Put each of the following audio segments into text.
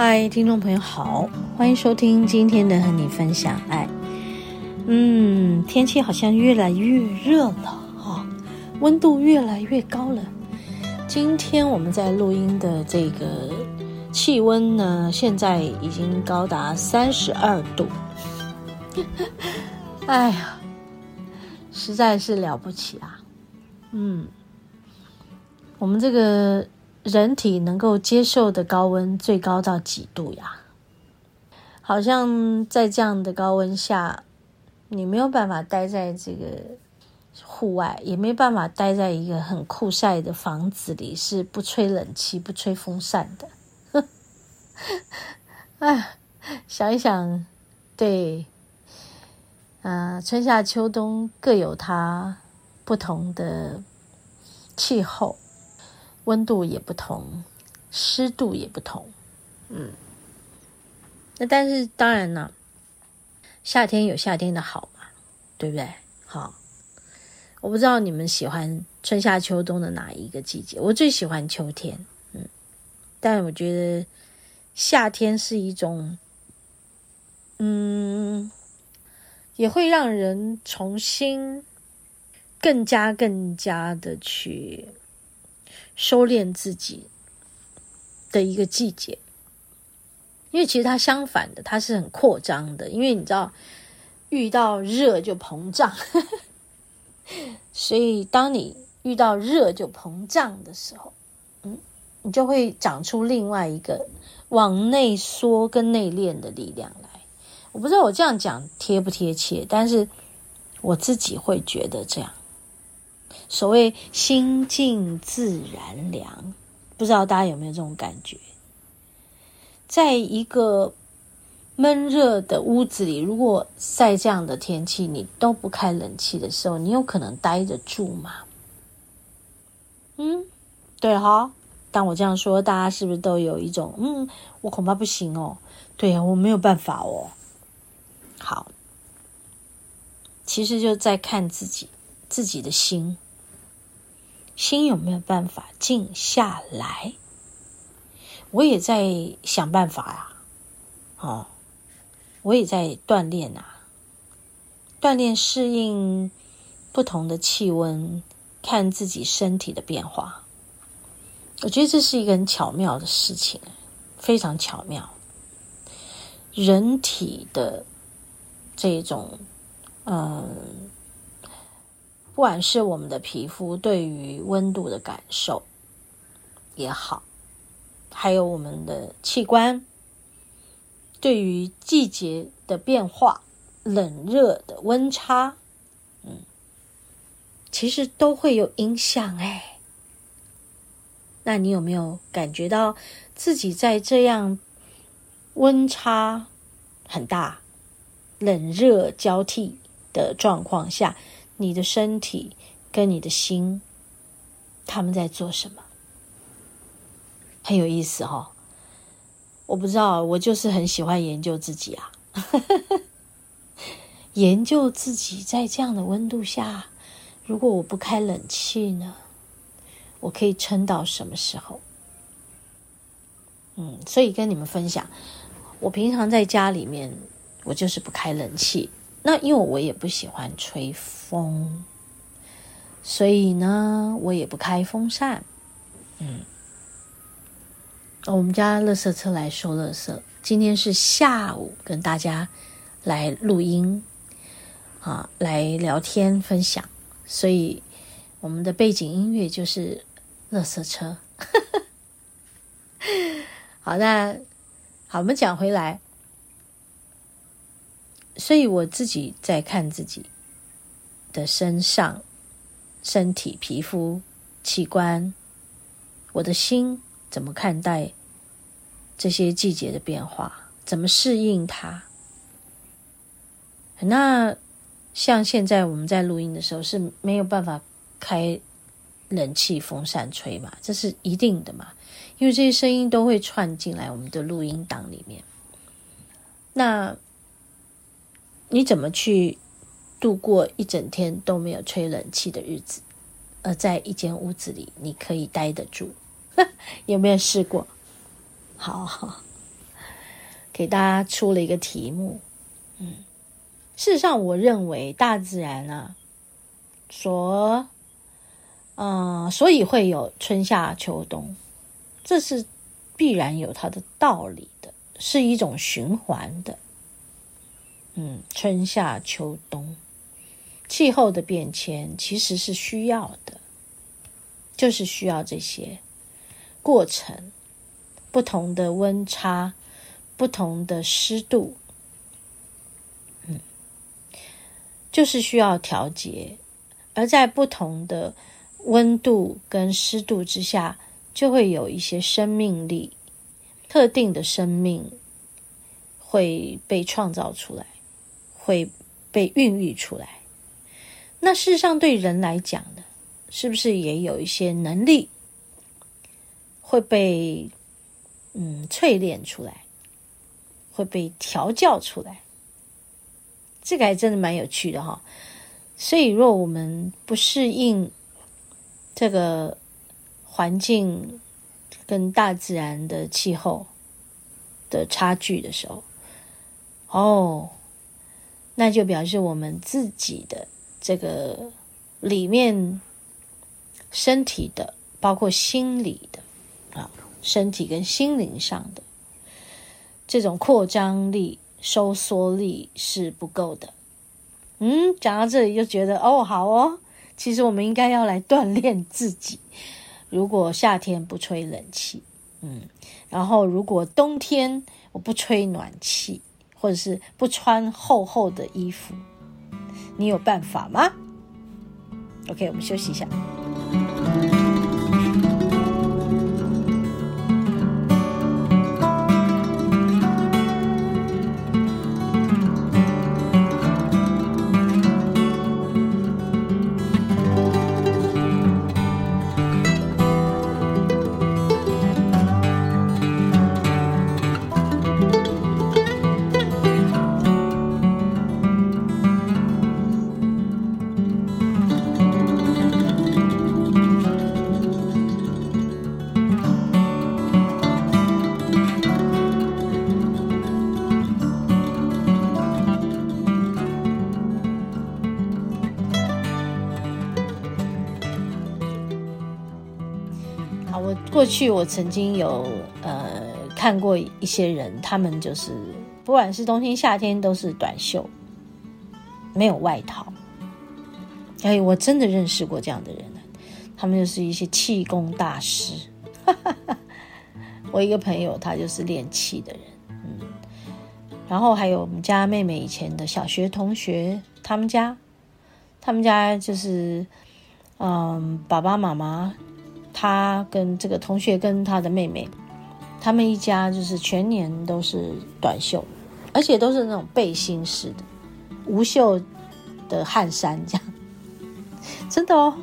嗨，听众朋友好，欢迎收听今天的和你分享爱。嗯，天气好像越来越热了哈。温度越来越高了。今天我们在录音的这个气温呢，现在已经高达三十二度。哎呀，实在是了不起啊！嗯，我们这个人体能够接受的高温最高到几度呀？好像在这样的高温下，你没有办法待在这个。户外也没办法待在一个很酷晒的房子里，是不吹冷气、不吹风扇的。哎，想一想，对，啊、春夏秋冬各有它不同的气候，温度也不同，湿度也不同。嗯，那但是当然呢，夏天有夏天的好嘛，对不对？好。我不知道你们喜欢春夏秋冬的哪一个季节？我最喜欢秋天，嗯，但我觉得夏天是一种，嗯，也会让人重新、更加、更加的去收敛自己的一个季节，因为其实它相反的，它是很扩张的，因为你知道，遇到热就膨胀。所以，当你遇到热就膨胀的时候，嗯，你就会长出另外一个往内缩跟内敛的力量来。我不知道我这样讲贴不贴切，但是我自己会觉得这样。所谓心静自然凉，不知道大家有没有这种感觉？在一个。闷热的屋子里，如果在这样的天气，你都不开冷气的时候，你有可能待得住吗？嗯，对哈。当我这样说，大家是不是都有一种嗯，我恐怕不行哦。对呀，我没有办法哦。好，其实就在看自己自己的心，心有没有办法静下来？我也在想办法呀。哦。我也在锻炼啊，锻炼适应不同的气温，看自己身体的变化。我觉得这是一个很巧妙的事情，非常巧妙。人体的这种，嗯，不管是我们的皮肤对于温度的感受也好，还有我们的器官。对于季节的变化、冷热的温差，嗯，其实都会有影响哎。那你有没有感觉到自己在这样温差很大、冷热交替的状况下，你的身体跟你的心，他们在做什么？很有意思哦。我不知道，我就是很喜欢研究自己啊，研究自己在这样的温度下，如果我不开冷气呢，我可以撑到什么时候？嗯，所以跟你们分享，我平常在家里面，我就是不开冷气，那因为我也不喜欢吹风，所以呢，我也不开风扇，嗯。我们家垃圾车来收垃圾。今天是下午，跟大家来录音，啊，来聊天分享，所以我们的背景音乐就是垃圾车。好，那好，我们讲回来，所以我自己在看自己的身上、身体、皮肤、器官，我的心怎么看待这些季节的变化，怎么适应它？那像现在我们在录音的时候是没有办法开冷气、风扇吹嘛，这是一定的嘛，因为这些声音都会串进来我们的录音档里面。那你怎么去度过一整天都没有吹冷气的日子？而在一间屋子里，你可以待得住？有没有试过？好好，给大家出了一个题目，嗯。事实上，我认为大自然啊，所，嗯、所以会有春夏秋冬，这是必然有它的道理的，是一种循环的。嗯，春夏秋冬，气候的变迁其实是需要的，就是需要这些过程，不同的温差，不同的湿度。嗯就是需要调节，而在不同的温度跟湿度之下，就会有一些生命力，特定的生命会被创造出来，会被孕育出来。那事实上，对人来讲呢，是不是也有一些能力会被嗯淬炼出来，会被调教出来？这个还真的蛮有趣的哈，所以若我们不适应这个环境跟大自然的气候的差距的时候，哦，那就表示我们自己的这个里面身体的，包括心理的啊，身体跟心灵上的这种扩张力。收缩力是不够的，嗯，讲到这里就觉得哦，好哦，其实我们应该要来锻炼自己。如果夏天不吹冷气，嗯，然后如果冬天我不吹暖气，或者是不穿厚厚的衣服，你有办法吗？OK，我们休息一下。过去我曾经有呃看过一些人，他们就是不管是冬天夏天都是短袖，没有外套。哎，我真的认识过这样的人，他们就是一些气功大师。我一个朋友，他就是练气的人，嗯。然后还有我们家妹妹以前的小学同学，他们家，他们家就是嗯爸爸妈妈。他跟这个同学跟他的妹妹，他们一家就是全年都是短袖，而且都是那种背心式的，无袖的汗衫这样，真的哦，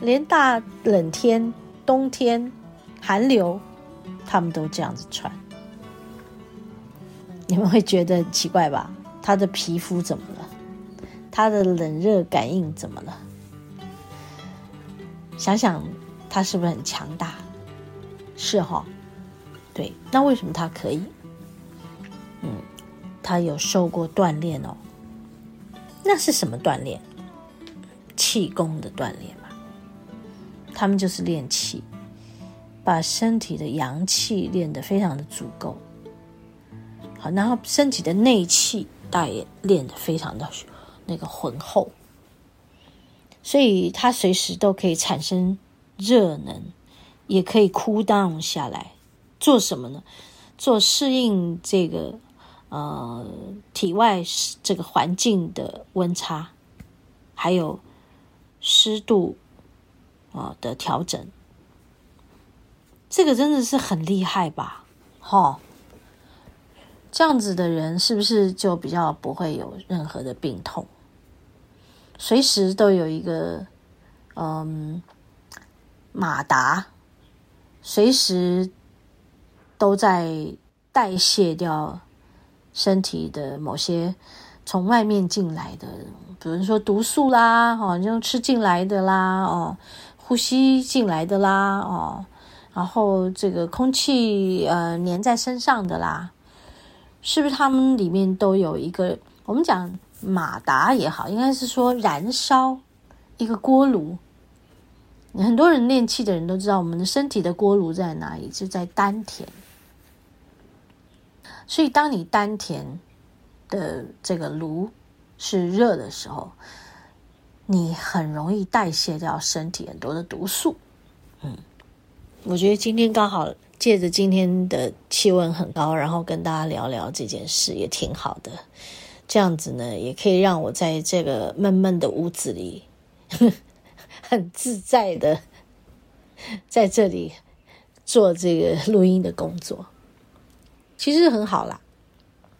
连大冷天、冬天、寒流，他们都这样子穿。你们会觉得很奇怪吧？他的皮肤怎么了？他的冷热感应怎么了？想想。他是不是很强大？是哈，对。那为什么他可以？嗯，他有受过锻炼哦。那是什么锻炼？气功的锻炼嘛。他们就是练气，把身体的阳气练得非常的足够。好，然后身体的内气大也练得非常的那个浑厚，所以他随时都可以产生。热能也可以 cool down 下来，做什么呢？做适应这个呃体外这个环境的温差，还有湿度啊的调整，这个真的是很厉害吧？哈，这样子的人是不是就比较不会有任何的病痛？随时都有一个嗯马达，随时都在代谢掉身体的某些从外面进来的，比如说毒素啦，哦，就吃进来的啦，哦，呼吸进来的啦，哦，然后这个空气呃粘在身上的啦，是不是他们里面都有一个我们讲？马达也好，应该是说燃烧一个锅炉。很多人练气的人都知道，我们的身体的锅炉在哪里？就在丹田。所以，当你丹田的这个炉是热的时候，你很容易代谢掉身体很多的毒素。嗯，我觉得今天刚好借着今天的气温很高，然后跟大家聊聊这件事，也挺好的。这样子呢，也可以让我在这个闷闷的屋子里，很自在的在这里做这个录音的工作，其实很好啦。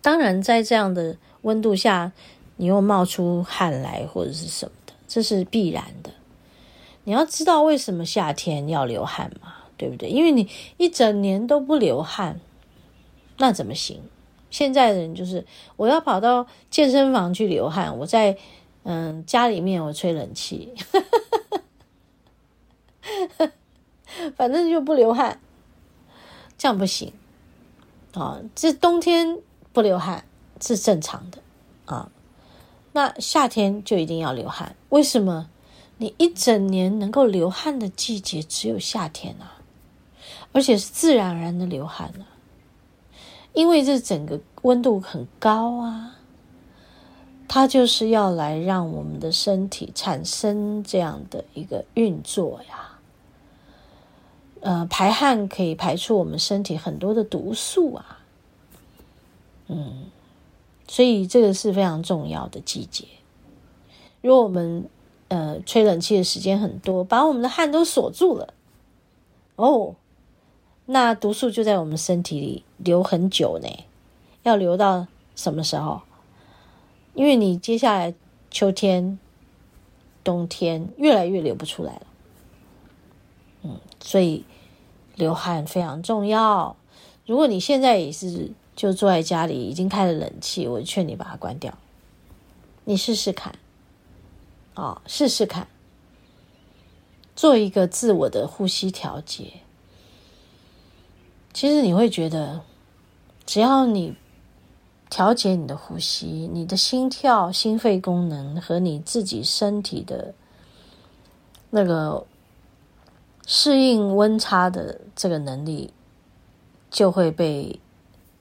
当然，在这样的温度下，你又冒出汗来或者是什么的，这是必然的。你要知道为什么夏天要流汗嘛，对不对？因为你一整年都不流汗，那怎么行？现在的人就是，我要跑到健身房去流汗，我在嗯家里面我吹冷气，反正就不流汗，这样不行啊！这冬天不流汗是正常的啊，那夏天就一定要流汗。为什么？你一整年能够流汗的季节只有夏天啊，而且是自然而然的流汗啊。因为这整个温度很高啊，它就是要来让我们的身体产生这样的一个运作呀。呃，排汗可以排出我们身体很多的毒素啊。嗯，所以这个是非常重要的季节。如果我们呃吹冷气的时间很多，把我们的汗都锁住了，哦。那毒素就在我们身体里留很久呢，要留到什么时候？因为你接下来秋天、冬天越来越流不出来了，嗯，所以流汗非常重要。如果你现在也是就坐在家里，已经开了冷气，我劝你把它关掉，你试试看，哦，试试看，做一个自我的呼吸调节。其实你会觉得，只要你调节你的呼吸，你的心跳、心肺功能和你自己身体的那个适应温差的这个能力，就会被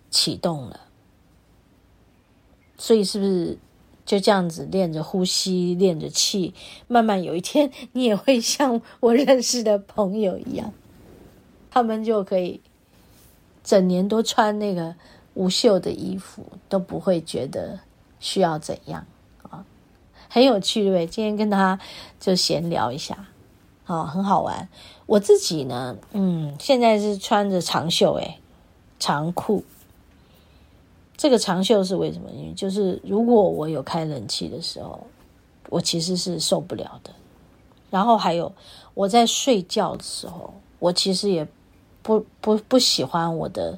启动了。所以，是不是就这样子练着呼吸、练着气，慢慢有一天，你也会像我认识的朋友一样，他们就可以。整年都穿那个无袖的衣服，都不会觉得需要怎样啊，很有趣，对不对？今天跟他就闲聊一下，啊，很好玩。我自己呢，嗯，现在是穿着长袖，诶，长裤。这个长袖是为什么？因为就是如果我有开冷气的时候，我其实是受不了的。然后还有我在睡觉的时候，我其实也。不不不喜欢我的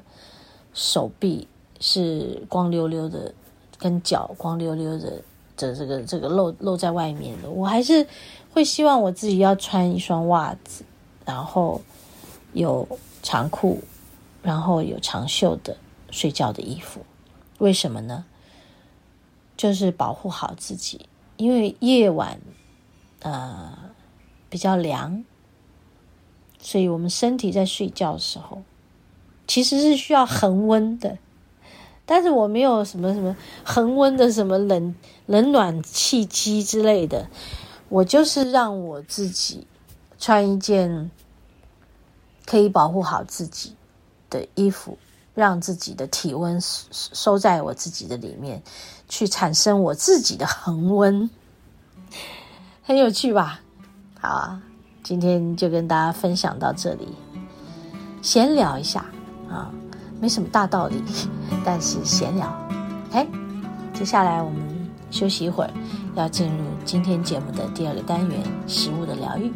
手臂是光溜溜的，跟脚光溜溜的，这这个这个露露在外面的，我还是会希望我自己要穿一双袜子，然后有长裤，然后有长袖的睡觉的衣服。为什么呢？就是保护好自己，因为夜晚呃比较凉。所以我们身体在睡觉的时候，其实是需要恒温的，但是我没有什么什么恒温的什么冷冷暖气机之类的，我就是让我自己穿一件可以保护好自己的衣服，让自己的体温收在我自己的里面，去产生我自己的恒温，很有趣吧？好啊，今天就跟大家分享到这里，闲聊一下啊，没什么大道理，但是闲聊。OK，接下来我们休息一会儿，要进入今天节目的第二个单元——食物的疗愈。